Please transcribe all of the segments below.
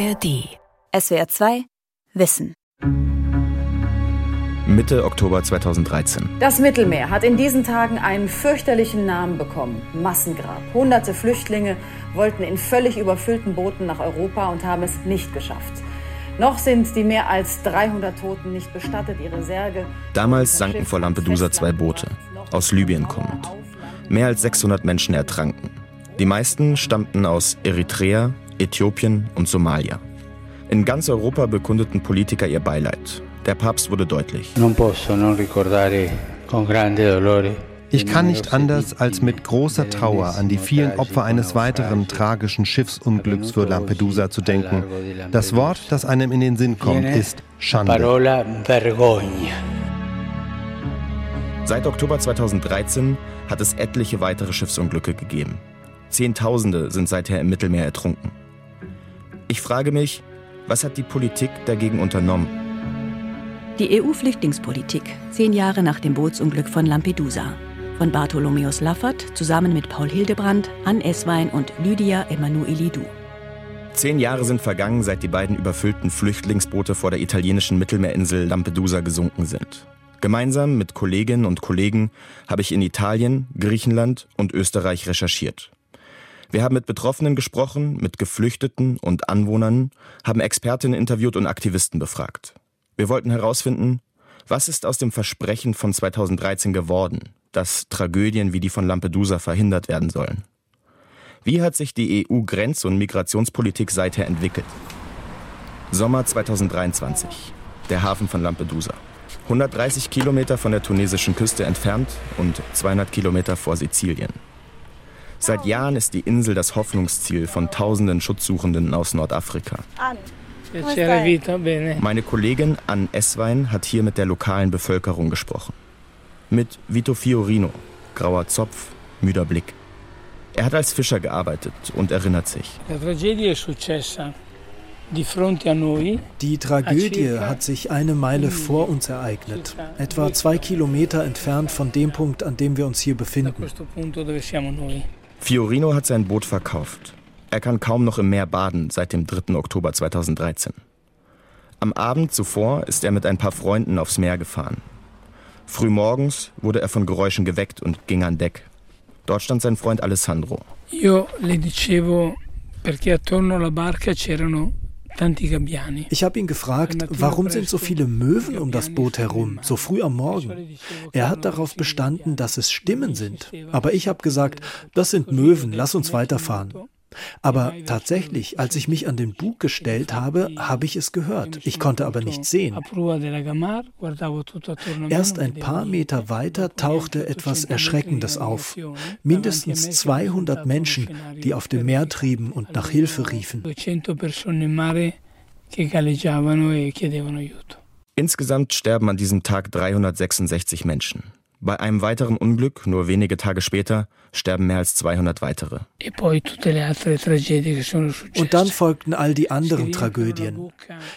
ARD. SWR 2 Wissen. Mitte Oktober 2013. Das Mittelmeer hat in diesen Tagen einen fürchterlichen Namen bekommen. Massengrab. Hunderte Flüchtlinge wollten in völlig überfüllten Booten nach Europa und haben es nicht geschafft. Noch sind die mehr als 300 Toten nicht bestattet, ihre Särge. Damals sanken vor Lampedusa zwei Boote, aus Libyen kommend. Mehr als 600 Menschen ertranken. Die meisten stammten aus Eritrea, Äthiopien und Somalia. In ganz Europa bekundeten Politiker ihr Beileid. Der Papst wurde deutlich. Ich kann nicht anders, als mit großer Trauer an die vielen Opfer eines weiteren tragischen Schiffsunglücks für Lampedusa zu denken. Das Wort, das einem in den Sinn kommt, ist Schande. Seit Oktober 2013 hat es etliche weitere Schiffsunglücke gegeben. Zehntausende sind seither im Mittelmeer ertrunken. Ich frage mich, was hat die Politik dagegen unternommen? Die EU-Flüchtlingspolitik, zehn Jahre nach dem Bootsunglück von Lampedusa. Von Bartholomäus Laffert zusammen mit Paul Hildebrand, Ann Esswein und Lydia Emanuelidou. Zehn Jahre sind vergangen, seit die beiden überfüllten Flüchtlingsboote vor der italienischen Mittelmeerinsel Lampedusa gesunken sind. Gemeinsam mit Kolleginnen und Kollegen habe ich in Italien, Griechenland und Österreich recherchiert. Wir haben mit Betroffenen gesprochen, mit Geflüchteten und Anwohnern, haben Expertinnen interviewt und Aktivisten befragt. Wir wollten herausfinden, was ist aus dem Versprechen von 2013 geworden, dass Tragödien wie die von Lampedusa verhindert werden sollen. Wie hat sich die EU-Grenz- und Migrationspolitik seither entwickelt? Sommer 2023. Der Hafen von Lampedusa. 130 Kilometer von der tunesischen Küste entfernt und 200 Kilometer vor Sizilien. Seit Jahren ist die Insel das Hoffnungsziel von tausenden Schutzsuchenden aus Nordafrika. Meine Kollegin Ann Esswein hat hier mit der lokalen Bevölkerung gesprochen. Mit Vito Fiorino, grauer Zopf, müder Blick. Er hat als Fischer gearbeitet und erinnert sich. Die Tragödie hat sich eine Meile vor uns ereignet, etwa zwei Kilometer entfernt von dem Punkt, an dem wir uns hier befinden. Fiorino hat sein Boot verkauft. Er kann kaum noch im Meer baden seit dem 3. Oktober 2013. Am Abend zuvor ist er mit ein paar Freunden aufs Meer gefahren. Frühmorgens wurde er von Geräuschen geweckt und ging an Deck. Dort stand sein Freund Alessandro. Io le dicevo perché attorno alla barca c'erano ich habe ihn gefragt, warum sind so viele Möwen um das Boot herum, so früh am Morgen? Er hat darauf bestanden, dass es Stimmen sind. Aber ich habe gesagt, das sind Möwen, lass uns weiterfahren. Aber tatsächlich, als ich mich an den Bug gestellt habe, habe ich es gehört. Ich konnte aber nichts sehen. Erst ein paar Meter weiter tauchte etwas Erschreckendes auf. Mindestens 200 Menschen, die auf dem Meer trieben und nach Hilfe riefen. Insgesamt sterben an diesem Tag 366 Menschen. Bei einem weiteren Unglück, nur wenige Tage später, sterben mehr als 200 weitere. Und dann folgten all die anderen Tragödien.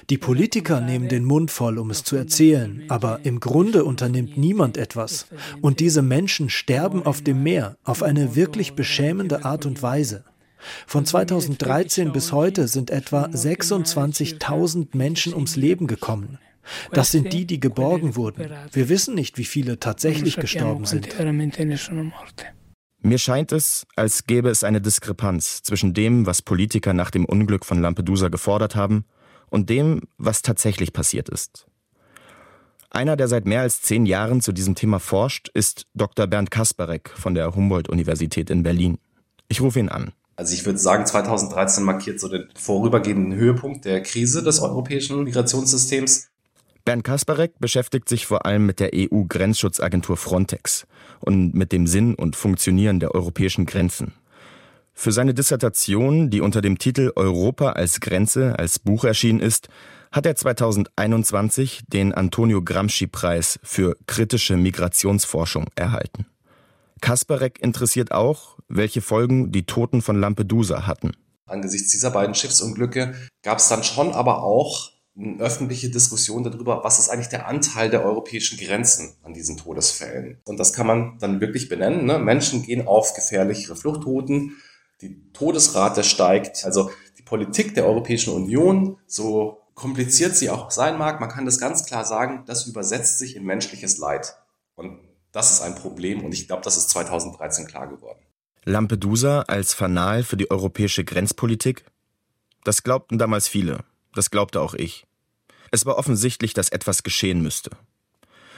Die Politiker nehmen den Mund voll, um es zu erzählen, aber im Grunde unternimmt niemand etwas. Und diese Menschen sterben auf dem Meer auf eine wirklich beschämende Art und Weise. Von 2013 bis heute sind etwa 26.000 Menschen ums Leben gekommen. Das sind die, die geborgen wurden. Wir wissen nicht, wie viele tatsächlich gestorben sind. Mir scheint es, als gäbe es eine Diskrepanz zwischen dem, was Politiker nach dem Unglück von Lampedusa gefordert haben, und dem, was tatsächlich passiert ist. Einer, der seit mehr als zehn Jahren zu diesem Thema forscht, ist Dr. Bernd Kasparek von der Humboldt-Universität in Berlin. Ich rufe ihn an. Also ich würde sagen, 2013 markiert so den vorübergehenden Höhepunkt der Krise des europäischen Migrationssystems. Bernd Kasparek beschäftigt sich vor allem mit der EU-Grenzschutzagentur Frontex und mit dem Sinn und Funktionieren der europäischen Grenzen. Für seine Dissertation, die unter dem Titel Europa als Grenze als Buch erschienen ist, hat er 2021 den Antonio Gramsci-Preis für kritische Migrationsforschung erhalten. Kasparek interessiert auch, welche Folgen die Toten von Lampedusa hatten. Angesichts dieser beiden Schiffsunglücke gab es dann schon aber auch eine öffentliche Diskussion darüber, was ist eigentlich der Anteil der europäischen Grenzen an diesen Todesfällen. Und das kann man dann wirklich benennen. Ne? Menschen gehen auf gefährlichere Fluchtrouten, die Todesrate steigt. Also die die Politik der Europäischen Union, so kompliziert sie auch sein mag, man kann das ganz klar sagen, das übersetzt sich in menschliches Leid. Und das ist ein Problem und ich glaube, das ist 2013 klar geworden. Lampedusa als Fanal für die europäische Grenzpolitik? Das glaubten damals viele. Das glaubte auch ich. Es war offensichtlich, dass etwas geschehen müsste.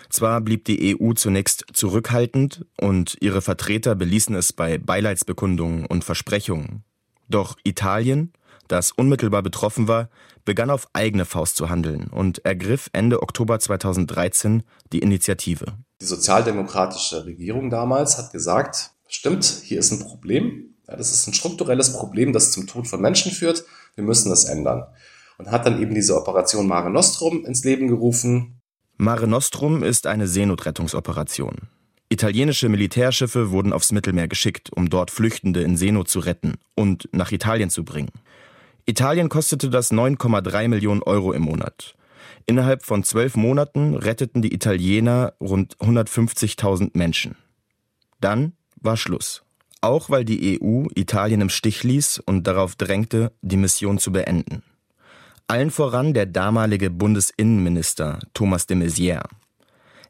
Zwar blieb die EU zunächst zurückhaltend und ihre Vertreter beließen es bei Beileidsbekundungen und Versprechungen. Doch Italien, das unmittelbar betroffen war, begann auf eigene Faust zu handeln und ergriff Ende Oktober 2013 die Initiative. Die sozialdemokratische Regierung damals hat gesagt, stimmt, hier ist ein Problem. Das ist ein strukturelles Problem, das zum Tod von Menschen führt. Wir müssen das ändern. Und hat dann eben diese Operation Mare Nostrum ins Leben gerufen. Mare Nostrum ist eine Seenotrettungsoperation. Italienische Militärschiffe wurden aufs Mittelmeer geschickt, um dort Flüchtende in Seenot zu retten und nach Italien zu bringen. Italien kostete das 9,3 Millionen Euro im Monat. Innerhalb von zwölf Monaten retteten die Italiener rund 150.000 Menschen. Dann war Schluss. Auch weil die EU Italien im Stich ließ und darauf drängte, die Mission zu beenden. Allen voran der damalige Bundesinnenminister Thomas de Maizière.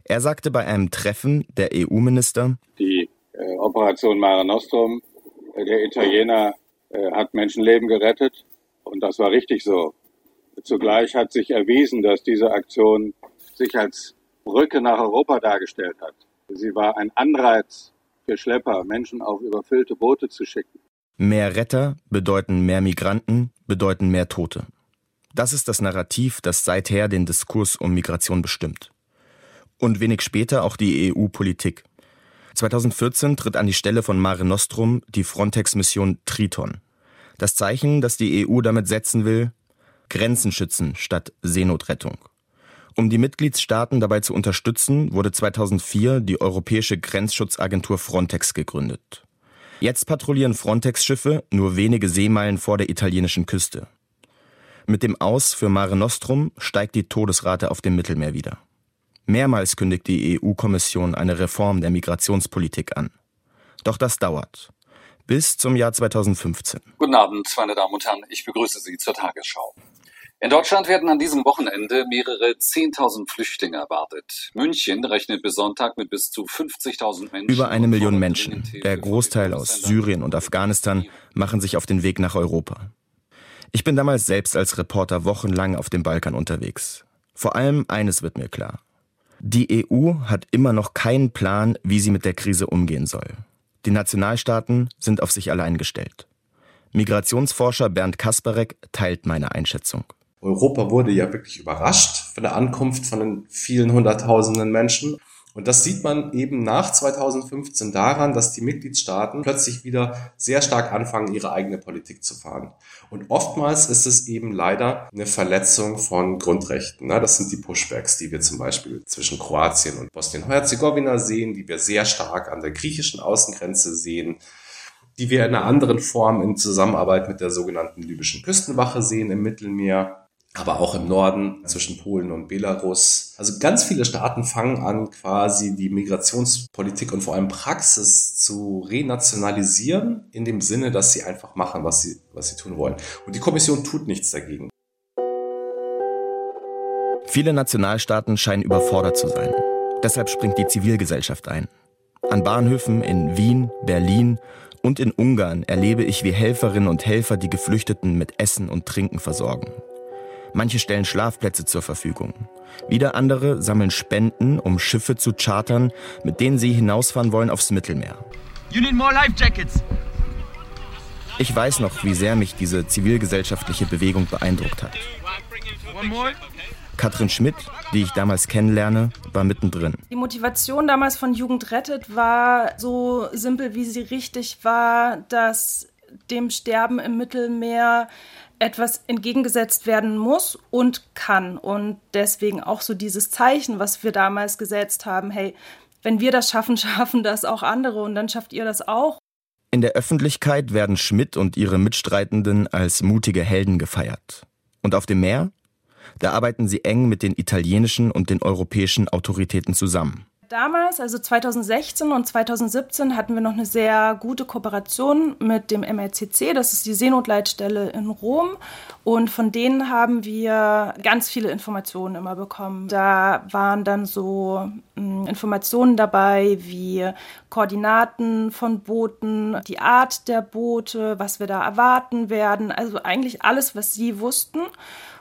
Er sagte bei einem Treffen der EU-Minister, die äh, Operation Mare Nostrum äh, der Italiener äh, hat Menschenleben gerettet und das war richtig so. Zugleich hat sich erwiesen, dass diese Aktion sich als Brücke nach Europa dargestellt hat. Sie war ein Anreiz für Schlepper, Menschen auf überfüllte Boote zu schicken. Mehr Retter bedeuten mehr Migranten, bedeuten mehr Tote. Das ist das Narrativ, das seither den Diskurs um Migration bestimmt. Und wenig später auch die EU-Politik. 2014 tritt an die Stelle von Mare Nostrum die Frontex-Mission Triton. Das Zeichen, das die EU damit setzen will, Grenzen schützen statt Seenotrettung. Um die Mitgliedstaaten dabei zu unterstützen, wurde 2004 die Europäische Grenzschutzagentur Frontex gegründet. Jetzt patrouillieren Frontex-Schiffe nur wenige Seemeilen vor der italienischen Küste. Mit dem Aus für Mare Nostrum steigt die Todesrate auf dem Mittelmeer wieder. Mehrmals kündigt die EU-Kommission eine Reform der Migrationspolitik an. Doch das dauert. Bis zum Jahr 2015. Guten Abend, meine Damen und Herren. Ich begrüße Sie zur Tagesschau. In Deutschland werden an diesem Wochenende mehrere 10.000 Flüchtlinge erwartet. München rechnet bis Sonntag mit bis zu 50.000 Menschen. Über eine Million Menschen, der Großteil aus Syrien und Afghanistan, machen sich auf den Weg nach Europa. Ich bin damals selbst als Reporter wochenlang auf dem Balkan unterwegs. Vor allem eines wird mir klar. Die EU hat immer noch keinen Plan, wie sie mit der Krise umgehen soll. Die Nationalstaaten sind auf sich allein gestellt. Migrationsforscher Bernd Kasparek teilt meine Einschätzung. Europa wurde ja wirklich überrascht von der Ankunft von den vielen Hunderttausenden Menschen. Und das sieht man eben nach 2015 daran, dass die Mitgliedstaaten plötzlich wieder sehr stark anfangen, ihre eigene Politik zu fahren. Und oftmals ist es eben leider eine Verletzung von Grundrechten. Das sind die Pushbacks, die wir zum Beispiel zwischen Kroatien und Bosnien-Herzegowina sehen, die wir sehr stark an der griechischen Außengrenze sehen die wir in einer anderen Form in Zusammenarbeit mit der sogenannten libyschen Küstenwache sehen im Mittelmeer aber auch im Norden zwischen Polen und Belarus. Also ganz viele Staaten fangen an, quasi die Migrationspolitik und vor allem Praxis zu renationalisieren, in dem Sinne, dass sie einfach machen, was sie, was sie tun wollen. Und die Kommission tut nichts dagegen. Viele Nationalstaaten scheinen überfordert zu sein. Deshalb springt die Zivilgesellschaft ein. An Bahnhöfen in Wien, Berlin und in Ungarn erlebe ich, wie Helferinnen und Helfer die Geflüchteten mit Essen und Trinken versorgen. Manche stellen Schlafplätze zur Verfügung. Wieder andere sammeln Spenden, um Schiffe zu chartern, mit denen sie hinausfahren wollen aufs Mittelmeer. Ich weiß noch, wie sehr mich diese zivilgesellschaftliche Bewegung beeindruckt hat. Katrin Schmidt, die ich damals kennenlerne, war mittendrin. Die Motivation damals von Jugend rettet war so simpel, wie sie richtig war, dass dem Sterben im Mittelmeer etwas entgegengesetzt werden muss und kann. Und deswegen auch so dieses Zeichen, was wir damals gesetzt haben, hey, wenn wir das schaffen, schaffen das auch andere und dann schafft ihr das auch. In der Öffentlichkeit werden Schmidt und ihre Mitstreitenden als mutige Helden gefeiert. Und auf dem Meer? Da arbeiten sie eng mit den italienischen und den europäischen Autoritäten zusammen. Damals, also 2016 und 2017, hatten wir noch eine sehr gute Kooperation mit dem MRCC, das ist die Seenotleitstelle in Rom. Und von denen haben wir ganz viele Informationen immer bekommen. Da waren dann so hm, Informationen dabei wie Koordinaten von Booten, die Art der Boote, was wir da erwarten werden. Also eigentlich alles, was sie wussten.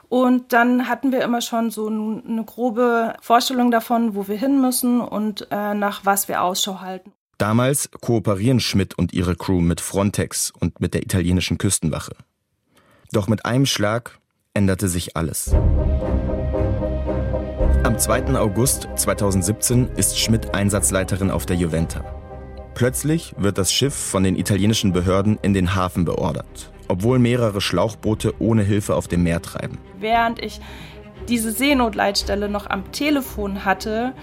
Und dann hatten wir immer schon so eine grobe Vorstellung davon, wo wir hin müssen und äh, nach was wir Ausschau halten. Damals kooperieren Schmidt und ihre Crew mit Frontex und mit der italienischen Küstenwache. Doch mit einem Schlag änderte sich alles. Am 2. August 2017 ist Schmidt Einsatzleiterin auf der Juventa. Plötzlich wird das Schiff von den italienischen Behörden in den Hafen beordert obwohl mehrere Schlauchboote ohne Hilfe auf dem Meer treiben. Während ich diese Seenotleitstelle noch am Telefon hatte,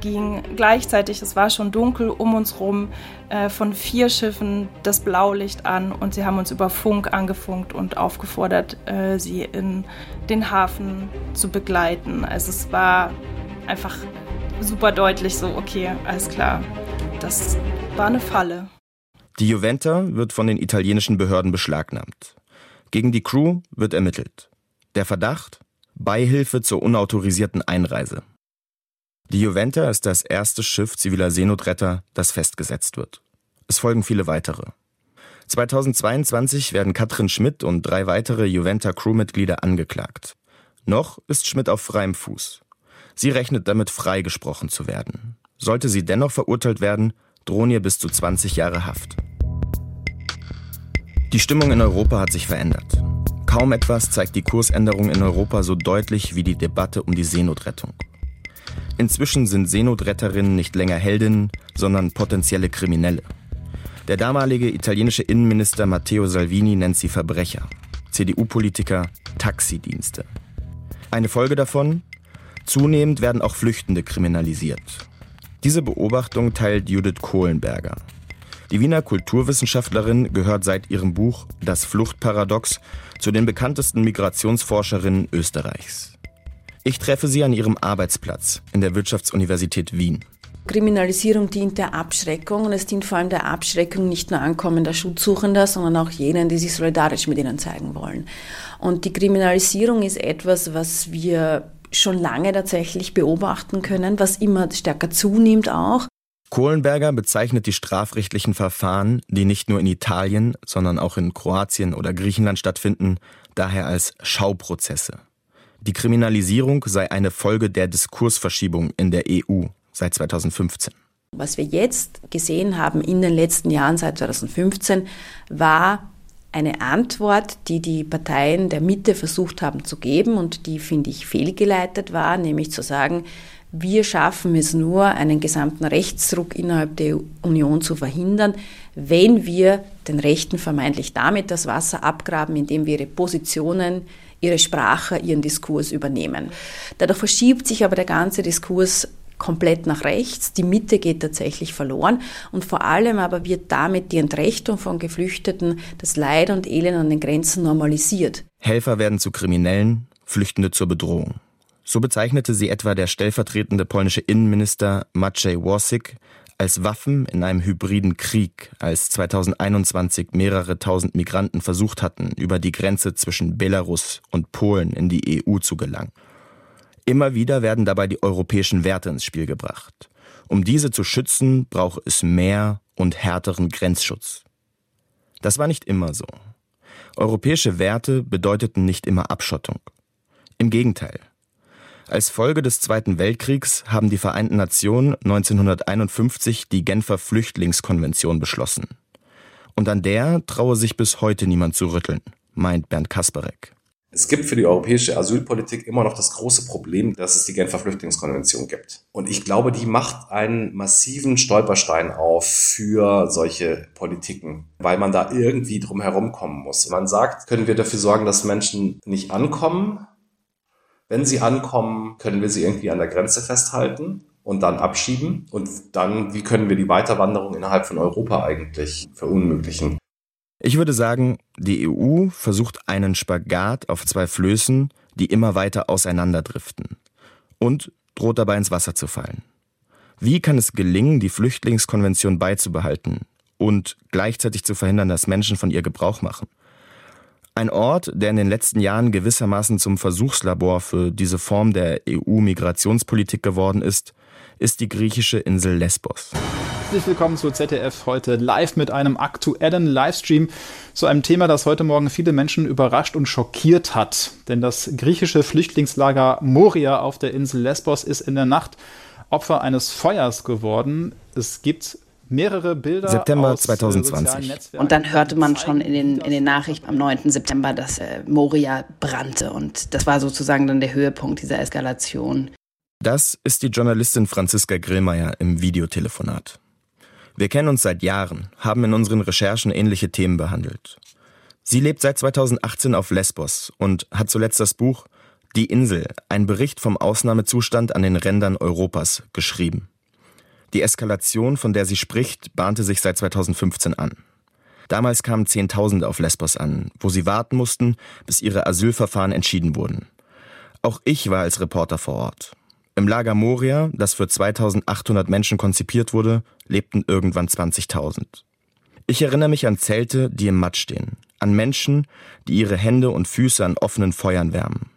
ging gleichzeitig, es war schon dunkel, um uns rum äh, von vier Schiffen das Blaulicht an und sie haben uns über Funk angefunkt und aufgefordert, äh, sie in den Hafen zu begleiten. Also es war einfach super deutlich so, okay, alles klar, das war eine Falle. Die Juventa wird von den italienischen Behörden beschlagnahmt. Gegen die Crew wird ermittelt. Der Verdacht? Beihilfe zur unautorisierten Einreise. Die Juventa ist das erste Schiff ziviler Seenotretter, das festgesetzt wird. Es folgen viele weitere. 2022 werden Katrin Schmidt und drei weitere Juventa-Crewmitglieder angeklagt. Noch ist Schmidt auf freiem Fuß. Sie rechnet damit, freigesprochen zu werden. Sollte sie dennoch verurteilt werden, drohen ihr bis zu 20 Jahre Haft. Die Stimmung in Europa hat sich verändert. Kaum etwas zeigt die Kursänderung in Europa so deutlich wie die Debatte um die Seenotrettung. Inzwischen sind Seenotretterinnen nicht länger Heldinnen, sondern potenzielle Kriminelle. Der damalige italienische Innenminister Matteo Salvini nennt sie Verbrecher, CDU-Politiker Taxidienste. Eine Folge davon? Zunehmend werden auch Flüchtende kriminalisiert. Diese Beobachtung teilt Judith Kohlenberger. Die Wiener Kulturwissenschaftlerin gehört seit ihrem Buch Das Fluchtparadox zu den bekanntesten Migrationsforscherinnen Österreichs. Ich treffe sie an ihrem Arbeitsplatz in der Wirtschaftsuniversität Wien. Kriminalisierung dient der Abschreckung und es dient vor allem der Abschreckung nicht nur ankommender Schutzsuchender, sondern auch jenen, die sich solidarisch mit ihnen zeigen wollen. Und die Kriminalisierung ist etwas, was wir schon lange tatsächlich beobachten können, was immer stärker zunimmt auch. Kohlenberger bezeichnet die strafrechtlichen Verfahren, die nicht nur in Italien, sondern auch in Kroatien oder Griechenland stattfinden, daher als Schauprozesse. Die Kriminalisierung sei eine Folge der Diskursverschiebung in der EU seit 2015. Was wir jetzt gesehen haben in den letzten Jahren seit 2015 war eine Antwort, die die Parteien der Mitte versucht haben zu geben und die, finde ich, fehlgeleitet war, nämlich zu sagen, wir schaffen es nur, einen gesamten Rechtsdruck innerhalb der Union zu verhindern, wenn wir den Rechten vermeintlich damit das Wasser abgraben, indem wir ihre Positionen, ihre Sprache, ihren Diskurs übernehmen. Dadurch verschiebt sich aber der ganze Diskurs komplett nach rechts. Die Mitte geht tatsächlich verloren und vor allem aber wird damit die Entrechtung von Geflüchteten, das Leid und Elend an den Grenzen normalisiert. Helfer werden zu Kriminellen, Flüchtende zur Bedrohung. So bezeichnete sie etwa der stellvertretende polnische Innenminister Maciej Włosik als Waffen in einem hybriden Krieg, als 2021 mehrere tausend Migranten versucht hatten, über die Grenze zwischen Belarus und Polen in die EU zu gelangen. Immer wieder werden dabei die europäischen Werte ins Spiel gebracht. Um diese zu schützen, braucht es mehr und härteren Grenzschutz. Das war nicht immer so. Europäische Werte bedeuteten nicht immer Abschottung. Im Gegenteil. Als Folge des Zweiten Weltkriegs haben die Vereinten Nationen 1951 die Genfer Flüchtlingskonvention beschlossen. Und an der traue sich bis heute niemand zu rütteln, meint Bernd Kasperek. Es gibt für die europäische Asylpolitik immer noch das große Problem, dass es die Genfer Flüchtlingskonvention gibt. Und ich glaube, die macht einen massiven Stolperstein auf für solche Politiken, weil man da irgendwie drum herum kommen muss. Man sagt, können wir dafür sorgen, dass Menschen nicht ankommen? Wenn sie ankommen, können wir sie irgendwie an der Grenze festhalten und dann abschieben? Und dann, wie können wir die Weiterwanderung innerhalb von Europa eigentlich verunmöglichen? Ich würde sagen, die EU versucht einen Spagat auf zwei Flößen, die immer weiter auseinanderdriften und droht dabei ins Wasser zu fallen. Wie kann es gelingen, die Flüchtlingskonvention beizubehalten und gleichzeitig zu verhindern, dass Menschen von ihr Gebrauch machen? Ein Ort, der in den letzten Jahren gewissermaßen zum Versuchslabor für diese Form der EU-Migrationspolitik geworden ist, ist die griechische Insel Lesbos. Herzlich willkommen zu ZDF heute live mit einem aktuellen Livestream zu einem Thema, das heute Morgen viele Menschen überrascht und schockiert hat. Denn das griechische Flüchtlingslager Moria auf der Insel Lesbos ist in der Nacht Opfer eines Feuers geworden. Es gibt mehrere Bilder. September 2020. Äh, und dann hörte man schon in den, in den Nachrichten am 9. September, dass äh, Moria brannte. Und das war sozusagen dann der Höhepunkt dieser Eskalation. Das ist die Journalistin Franziska Grillmeier im Videotelefonat. Wir kennen uns seit Jahren, haben in unseren Recherchen ähnliche Themen behandelt. Sie lebt seit 2018 auf Lesbos und hat zuletzt das Buch Die Insel, ein Bericht vom Ausnahmezustand an den Rändern Europas geschrieben. Die Eskalation, von der sie spricht, bahnte sich seit 2015 an. Damals kamen Zehntausende auf Lesbos an, wo sie warten mussten, bis ihre Asylverfahren entschieden wurden. Auch ich war als Reporter vor Ort. Im Lager Moria, das für 2800 Menschen konzipiert wurde, lebten irgendwann 20.000. Ich erinnere mich an Zelte, die im Matsch stehen, an Menschen, die ihre Hände und Füße an offenen Feuern wärmen.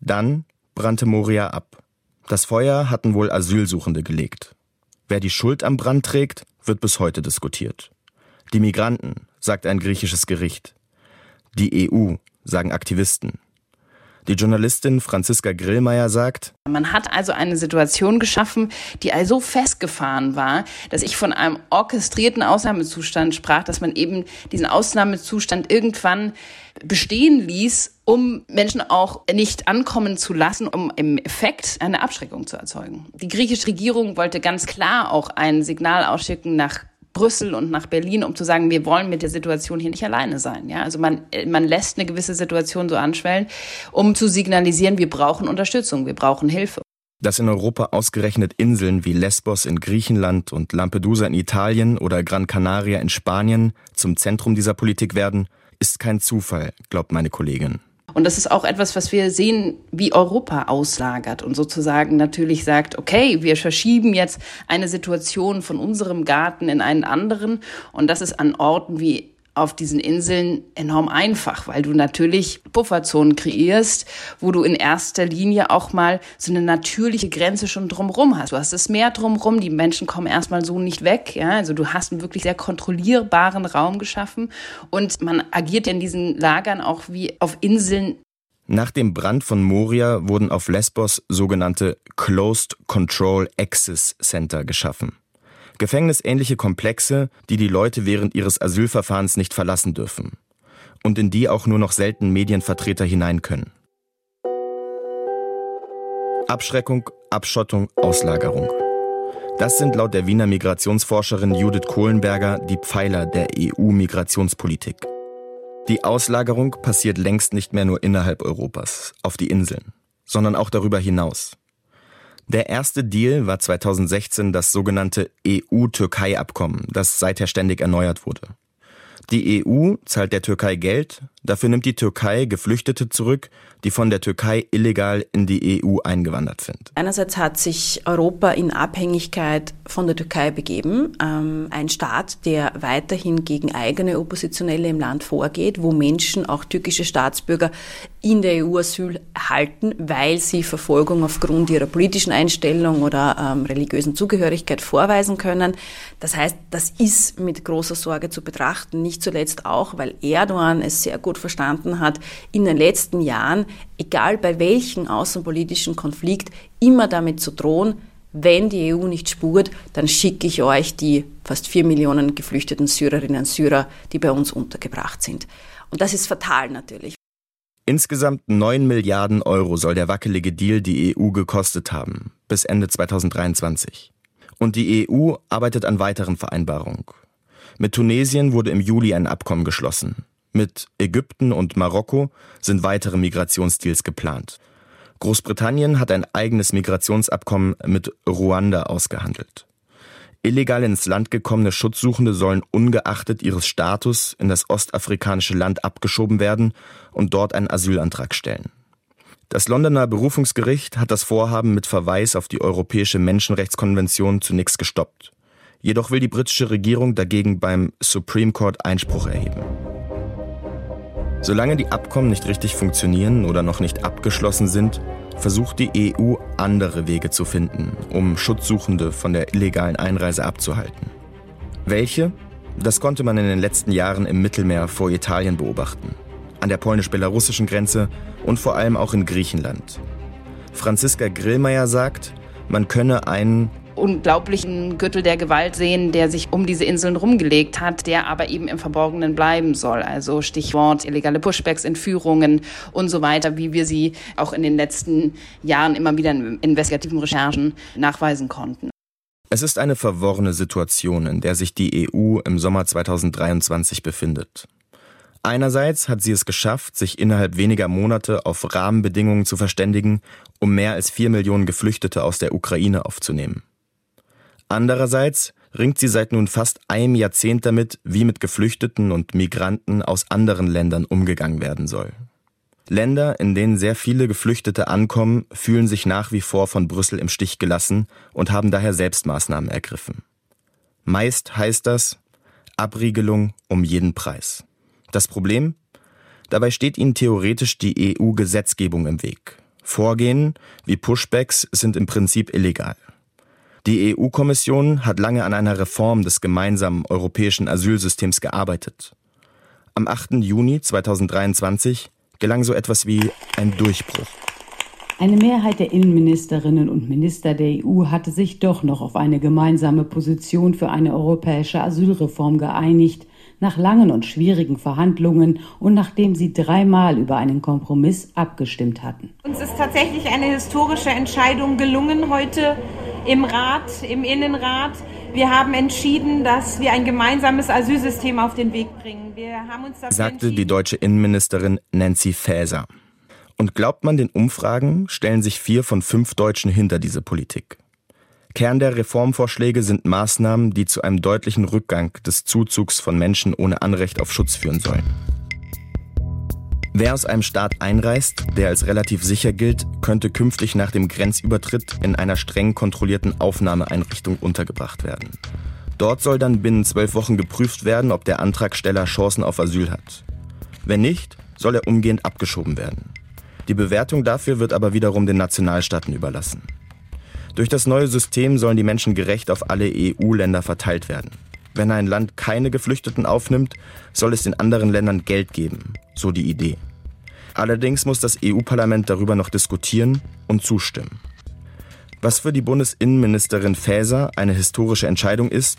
Dann brannte Moria ab. Das Feuer hatten wohl Asylsuchende gelegt. Wer die Schuld am Brand trägt, wird bis heute diskutiert. Die Migranten, sagt ein griechisches Gericht. Die EU, sagen Aktivisten. Die Journalistin Franziska Grillmeier sagt, man hat also eine Situation geschaffen, die also festgefahren war, dass ich von einem orchestrierten Ausnahmezustand sprach, dass man eben diesen Ausnahmezustand irgendwann bestehen ließ, um Menschen auch nicht ankommen zu lassen, um im Effekt eine Abschreckung zu erzeugen. Die griechische Regierung wollte ganz klar auch ein Signal ausschicken nach Brüssel und nach Berlin, um zu sagen, wir wollen mit der Situation hier nicht alleine sein. Ja, also man, man lässt eine gewisse Situation so anschwellen, um zu signalisieren, wir brauchen Unterstützung, wir brauchen Hilfe. Dass in Europa ausgerechnet Inseln wie Lesbos in Griechenland und Lampedusa in Italien oder Gran Canaria in Spanien zum Zentrum dieser Politik werden, ist kein Zufall, glaubt meine Kollegin. Und das ist auch etwas, was wir sehen, wie Europa auslagert und sozusagen natürlich sagt, okay, wir verschieben jetzt eine Situation von unserem Garten in einen anderen. Und das ist an Orten wie auf diesen Inseln enorm einfach, weil du natürlich Pufferzonen kreierst, wo du in erster Linie auch mal so eine natürliche Grenze schon drumrum hast. Du hast das Meer drumrum, die Menschen kommen erstmal so nicht weg. Ja? Also du hast einen wirklich sehr kontrollierbaren Raum geschaffen und man agiert in diesen Lagern auch wie auf Inseln nach dem Brand von Moria wurden auf Lesbos sogenannte Closed Control Access Center geschaffen. Gefängnisähnliche Komplexe, die die Leute während ihres Asylverfahrens nicht verlassen dürfen und in die auch nur noch selten Medienvertreter hinein können. Abschreckung, Abschottung, Auslagerung. Das sind laut der Wiener Migrationsforscherin Judith Kohlenberger die Pfeiler der EU-Migrationspolitik. Die Auslagerung passiert längst nicht mehr nur innerhalb Europas, auf die Inseln, sondern auch darüber hinaus. Der erste Deal war 2016 das sogenannte EU-Türkei-Abkommen, das seither ständig erneuert wurde. Die EU zahlt der Türkei Geld, dafür nimmt die Türkei Geflüchtete zurück, die von der Türkei illegal in die EU eingewandert sind. Einerseits hat sich Europa in Abhängigkeit von der Türkei begeben, ähm, ein Staat, der weiterhin gegen eigene Oppositionelle im Land vorgeht, wo Menschen, auch türkische Staatsbürger, in der EU Asyl erhalten, weil sie Verfolgung aufgrund ihrer politischen Einstellung oder ähm, religiösen Zugehörigkeit vorweisen können. Das heißt, das ist mit großer Sorge zu betrachten, nicht zuletzt auch, weil Erdogan es sehr gut verstanden hat, in den letzten Jahren egal bei welchem außenpolitischen Konflikt, immer damit zu drohen, wenn die EU nicht spurt, dann schicke ich euch die fast vier Millionen geflüchteten Syrerinnen und Syrer, die bei uns untergebracht sind. Und das ist fatal natürlich. Insgesamt 9 Milliarden Euro soll der wackelige Deal die EU gekostet haben, bis Ende 2023. Und die EU arbeitet an weiteren Vereinbarungen. Mit Tunesien wurde im Juli ein Abkommen geschlossen. Mit Ägypten und Marokko sind weitere Migrationsdeals geplant. Großbritannien hat ein eigenes Migrationsabkommen mit Ruanda ausgehandelt. Illegal ins Land gekommene Schutzsuchende sollen ungeachtet ihres Status in das ostafrikanische Land abgeschoben werden und dort einen Asylantrag stellen. Das Londoner Berufungsgericht hat das Vorhaben mit Verweis auf die Europäische Menschenrechtskonvention zunächst gestoppt. Jedoch will die britische Regierung dagegen beim Supreme Court Einspruch erheben. Solange die Abkommen nicht richtig funktionieren oder noch nicht abgeschlossen sind, versucht die EU andere Wege zu finden, um Schutzsuchende von der illegalen Einreise abzuhalten. Welche? Das konnte man in den letzten Jahren im Mittelmeer vor Italien beobachten, an der polnisch-belarussischen Grenze und vor allem auch in Griechenland. Franziska Grillmeier sagt, man könne einen unglaublichen Gürtel der Gewalt sehen, der sich um diese Inseln rumgelegt hat, der aber eben im Verborgenen bleiben soll. Also Stichwort illegale Pushbacks, Entführungen und so weiter, wie wir sie auch in den letzten Jahren immer wieder in investigativen Recherchen nachweisen konnten. Es ist eine verworrene Situation, in der sich die EU im Sommer 2023 befindet. Einerseits hat sie es geschafft, sich innerhalb weniger Monate auf Rahmenbedingungen zu verständigen, um mehr als vier Millionen Geflüchtete aus der Ukraine aufzunehmen. Andererseits ringt sie seit nun fast einem Jahrzehnt damit, wie mit Geflüchteten und Migranten aus anderen Ländern umgegangen werden soll. Länder, in denen sehr viele Geflüchtete ankommen, fühlen sich nach wie vor von Brüssel im Stich gelassen und haben daher Selbstmaßnahmen ergriffen. Meist heißt das Abriegelung um jeden Preis. Das Problem? Dabei steht ihnen theoretisch die EU-Gesetzgebung im Weg. Vorgehen wie Pushbacks sind im Prinzip illegal. Die EU-Kommission hat lange an einer Reform des gemeinsamen europäischen Asylsystems gearbeitet. Am 8. Juni 2023 gelang so etwas wie ein Durchbruch. Eine Mehrheit der Innenministerinnen und Minister der EU hatte sich doch noch auf eine gemeinsame Position für eine europäische Asylreform geeinigt, nach langen und schwierigen Verhandlungen und nachdem sie dreimal über einen Kompromiss abgestimmt hatten. Uns ist tatsächlich eine historische Entscheidung gelungen heute im Rat, im Innenrat. Wir haben entschieden, dass wir ein gemeinsames Asylsystem auf den Weg bringen. sagte die deutsche Innenministerin Nancy Faeser. Und glaubt man den Umfragen, stellen sich vier von fünf Deutschen hinter diese Politik. Kern der Reformvorschläge sind Maßnahmen, die zu einem deutlichen Rückgang des Zuzugs von Menschen ohne Anrecht auf Schutz führen sollen. Wer aus einem Staat einreist, der als relativ sicher gilt, könnte künftig nach dem Grenzübertritt in einer streng kontrollierten Aufnahmeeinrichtung untergebracht werden. Dort soll dann binnen zwölf Wochen geprüft werden, ob der Antragsteller Chancen auf Asyl hat. Wenn nicht, soll er umgehend abgeschoben werden. Die Bewertung dafür wird aber wiederum den Nationalstaaten überlassen. Durch das neue System sollen die Menschen gerecht auf alle EU-Länder verteilt werden. Wenn ein Land keine Geflüchteten aufnimmt, soll es den anderen Ländern Geld geben, so die Idee. Allerdings muss das EU-Parlament darüber noch diskutieren und zustimmen. Was für die Bundesinnenministerin Faeser eine historische Entscheidung ist,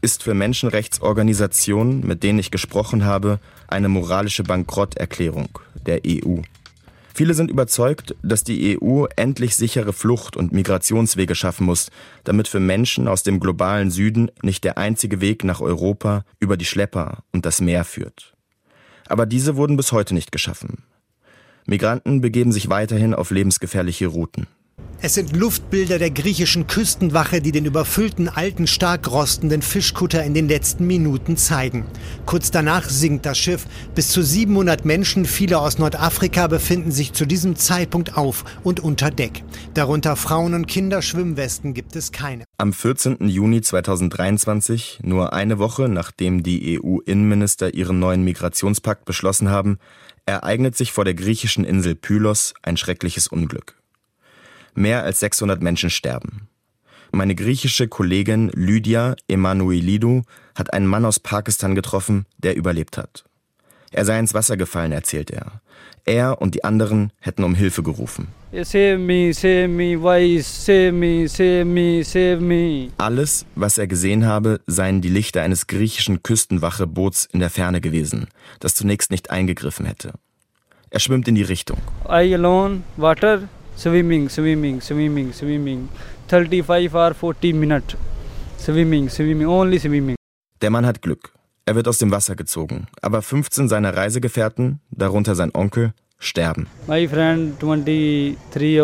ist für Menschenrechtsorganisationen, mit denen ich gesprochen habe, eine moralische Bankrotterklärung der EU. Viele sind überzeugt, dass die EU endlich sichere Flucht- und Migrationswege schaffen muss, damit für Menschen aus dem globalen Süden nicht der einzige Weg nach Europa über die Schlepper und das Meer führt. Aber diese wurden bis heute nicht geschaffen. Migranten begeben sich weiterhin auf lebensgefährliche Routen. Es sind Luftbilder der griechischen Küstenwache, die den überfüllten alten, stark rostenden Fischkutter in den letzten Minuten zeigen. Kurz danach sinkt das Schiff. Bis zu 700 Menschen, viele aus Nordafrika, befinden sich zu diesem Zeitpunkt auf und unter Deck. Darunter Frauen und Kinder, Schwimmwesten gibt es keine. Am 14. Juni 2023, nur eine Woche nachdem die EU-Innenminister ihren neuen Migrationspakt beschlossen haben, ereignet sich vor der griechischen Insel Pylos ein schreckliches Unglück. Mehr als 600 Menschen sterben. Meine griechische Kollegin Lydia Emanuelidou hat einen Mann aus Pakistan getroffen, der überlebt hat. Er sei ins Wasser gefallen, erzählt er. Er und die anderen hätten um Hilfe gerufen. Save me, save me, why save me, save me, save me. Alles, was er gesehen habe, seien die Lichter eines griechischen Küstenwache-Boots in der Ferne gewesen, das zunächst nicht eingegriffen hätte. Er schwimmt in die Richtung. I alone, water, swimming, swimming, swimming, swimming. 35 or 40 minutes. Swimming, swimming, only swimming. Der Mann hat Glück. Er wird aus dem Wasser gezogen, aber 15 seiner Reisegefährten, darunter sein Onkel, sterben. My friend, 23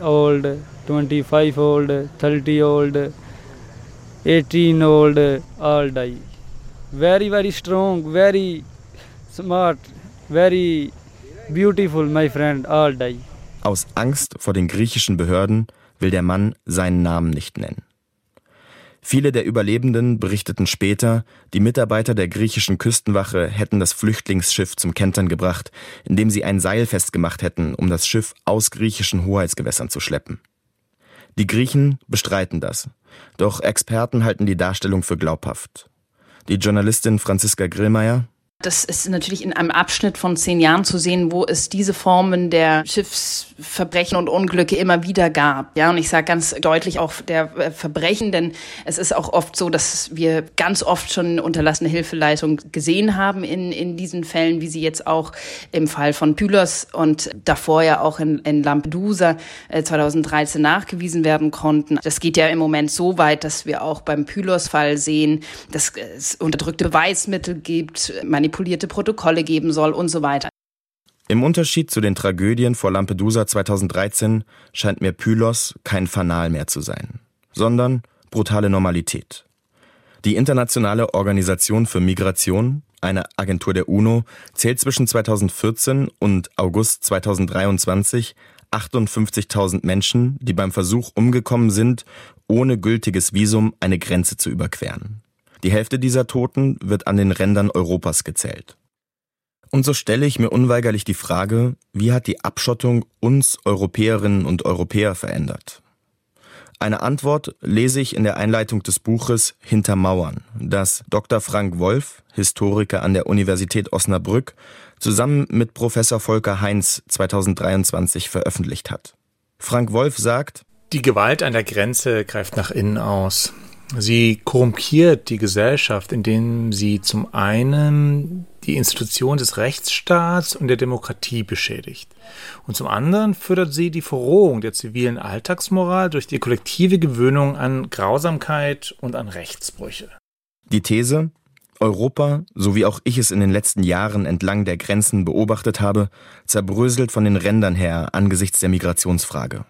old, 25 old, 30 old, 18 old, all die. Very, very strong, very smart, very beautiful, my friend, all die. Aus Angst vor den griechischen Behörden will der Mann seinen Namen nicht nennen. Viele der Überlebenden berichteten später, die Mitarbeiter der griechischen Küstenwache hätten das Flüchtlingsschiff zum Kentern gebracht, indem sie ein Seil festgemacht hätten, um das Schiff aus griechischen Hoheitsgewässern zu schleppen. Die Griechen bestreiten das, doch Experten halten die Darstellung für glaubhaft. Die Journalistin Franziska Grillmeier das ist natürlich in einem Abschnitt von zehn Jahren zu sehen, wo es diese Formen der Schiffsverbrechen und Unglücke immer wieder gab. Ja, und ich sage ganz deutlich auch der äh, Verbrechen, denn es ist auch oft so, dass wir ganz oft schon unterlassene Hilfeleistung gesehen haben in, in diesen Fällen, wie sie jetzt auch im Fall von Pylos und davor ja auch in, in Lampedusa 2013 äh, nachgewiesen werden konnten. Das geht ja im Moment so weit, dass wir auch beim Pylos-Fall sehen, dass es unterdrückte Beweismittel gibt, manipulierte manipulierte Protokolle geben soll und so weiter. Im Unterschied zu den Tragödien vor Lampedusa 2013 scheint mir Pylos kein Fanal mehr zu sein, sondern brutale Normalität. Die Internationale Organisation für Migration, eine Agentur der UNO, zählt zwischen 2014 und August 2023 58.000 Menschen, die beim Versuch umgekommen sind, ohne gültiges Visum eine Grenze zu überqueren. Die Hälfte dieser Toten wird an den Rändern Europas gezählt. Und so stelle ich mir unweigerlich die Frage, wie hat die Abschottung uns Europäerinnen und Europäer verändert? Eine Antwort lese ich in der Einleitung des Buches Hinter Mauern, das Dr. Frank Wolf, Historiker an der Universität Osnabrück, zusammen mit Professor Volker Heinz 2023 veröffentlicht hat. Frank Wolf sagt, die Gewalt an der Grenze greift nach innen aus. Sie korrumpiert die Gesellschaft, indem sie zum einen die Institution des Rechtsstaats und der Demokratie beschädigt. Und zum anderen fördert sie die Verrohung der zivilen Alltagsmoral durch die kollektive Gewöhnung an Grausamkeit und an Rechtsbrüche. Die These, Europa, so wie auch ich es in den letzten Jahren entlang der Grenzen beobachtet habe, zerbröselt von den Rändern her angesichts der Migrationsfrage.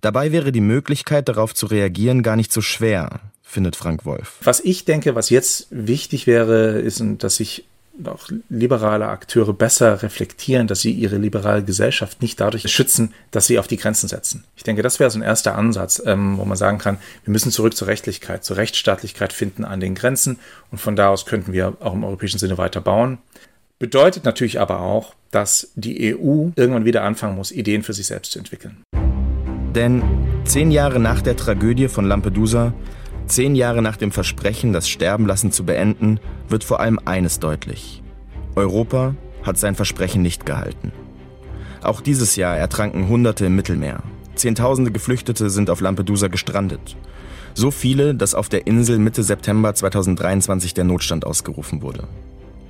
Dabei wäre die Möglichkeit, darauf zu reagieren, gar nicht so schwer, findet Frank Wolf. Was ich denke, was jetzt wichtig wäre, ist, dass sich auch liberale Akteure besser reflektieren, dass sie ihre liberale Gesellschaft nicht dadurch schützen, dass sie auf die Grenzen setzen. Ich denke, das wäre so ein erster Ansatz, ähm, wo man sagen kann, wir müssen zurück zur Rechtlichkeit, zur Rechtsstaatlichkeit finden an den Grenzen und von da aus könnten wir auch im europäischen Sinne weiter bauen. Bedeutet natürlich aber auch, dass die EU irgendwann wieder anfangen muss, Ideen für sich selbst zu entwickeln. Denn zehn Jahre nach der Tragödie von Lampedusa Zehn Jahre nach dem Versprechen, das Sterbenlassen zu beenden, wird vor allem eines deutlich. Europa hat sein Versprechen nicht gehalten. Auch dieses Jahr ertranken Hunderte im Mittelmeer. Zehntausende Geflüchtete sind auf Lampedusa gestrandet. So viele, dass auf der Insel Mitte September 2023 der Notstand ausgerufen wurde.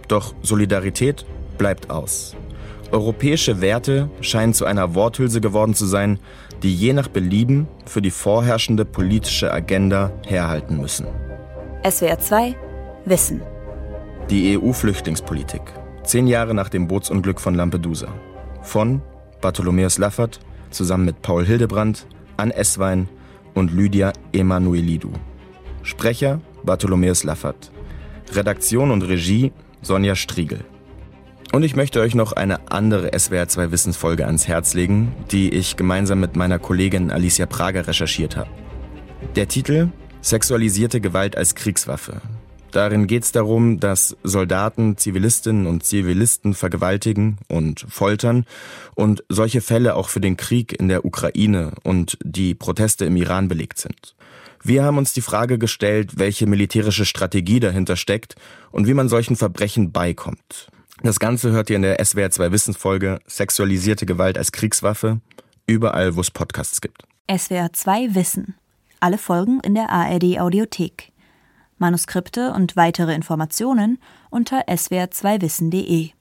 Doch Solidarität bleibt aus. Europäische Werte scheinen zu einer Worthülse geworden zu sein, die je nach Belieben für die vorherrschende politische Agenda herhalten müssen. SWR 2 Wissen. Die EU-Flüchtlingspolitik. Zehn Jahre nach dem Bootsunglück von Lampedusa. Von Bartholomäus Laffert zusammen mit Paul Hildebrand, Ann Esswein und Lydia Emanuelidou. Sprecher Bartholomäus Laffert. Redaktion und Regie Sonja Striegel. Und ich möchte euch noch eine andere SWR 2 Wissensfolge ans Herz legen, die ich gemeinsam mit meiner Kollegin Alicia Prager recherchiert habe. Der Titel Sexualisierte Gewalt als Kriegswaffe. Darin geht es darum, dass Soldaten Zivilistinnen und Zivilisten vergewaltigen und foltern und solche Fälle auch für den Krieg in der Ukraine und die Proteste im Iran belegt sind. Wir haben uns die Frage gestellt, welche militärische Strategie dahinter steckt und wie man solchen Verbrechen beikommt. Das Ganze hört ihr in der SWR 2 Wissensfolge Sexualisierte Gewalt als Kriegswaffe, überall wo es Podcasts gibt. SWR 2 Wissen. Alle Folgen in der ARD Audiothek. Manuskripte und weitere Informationen unter swr2wissen.de.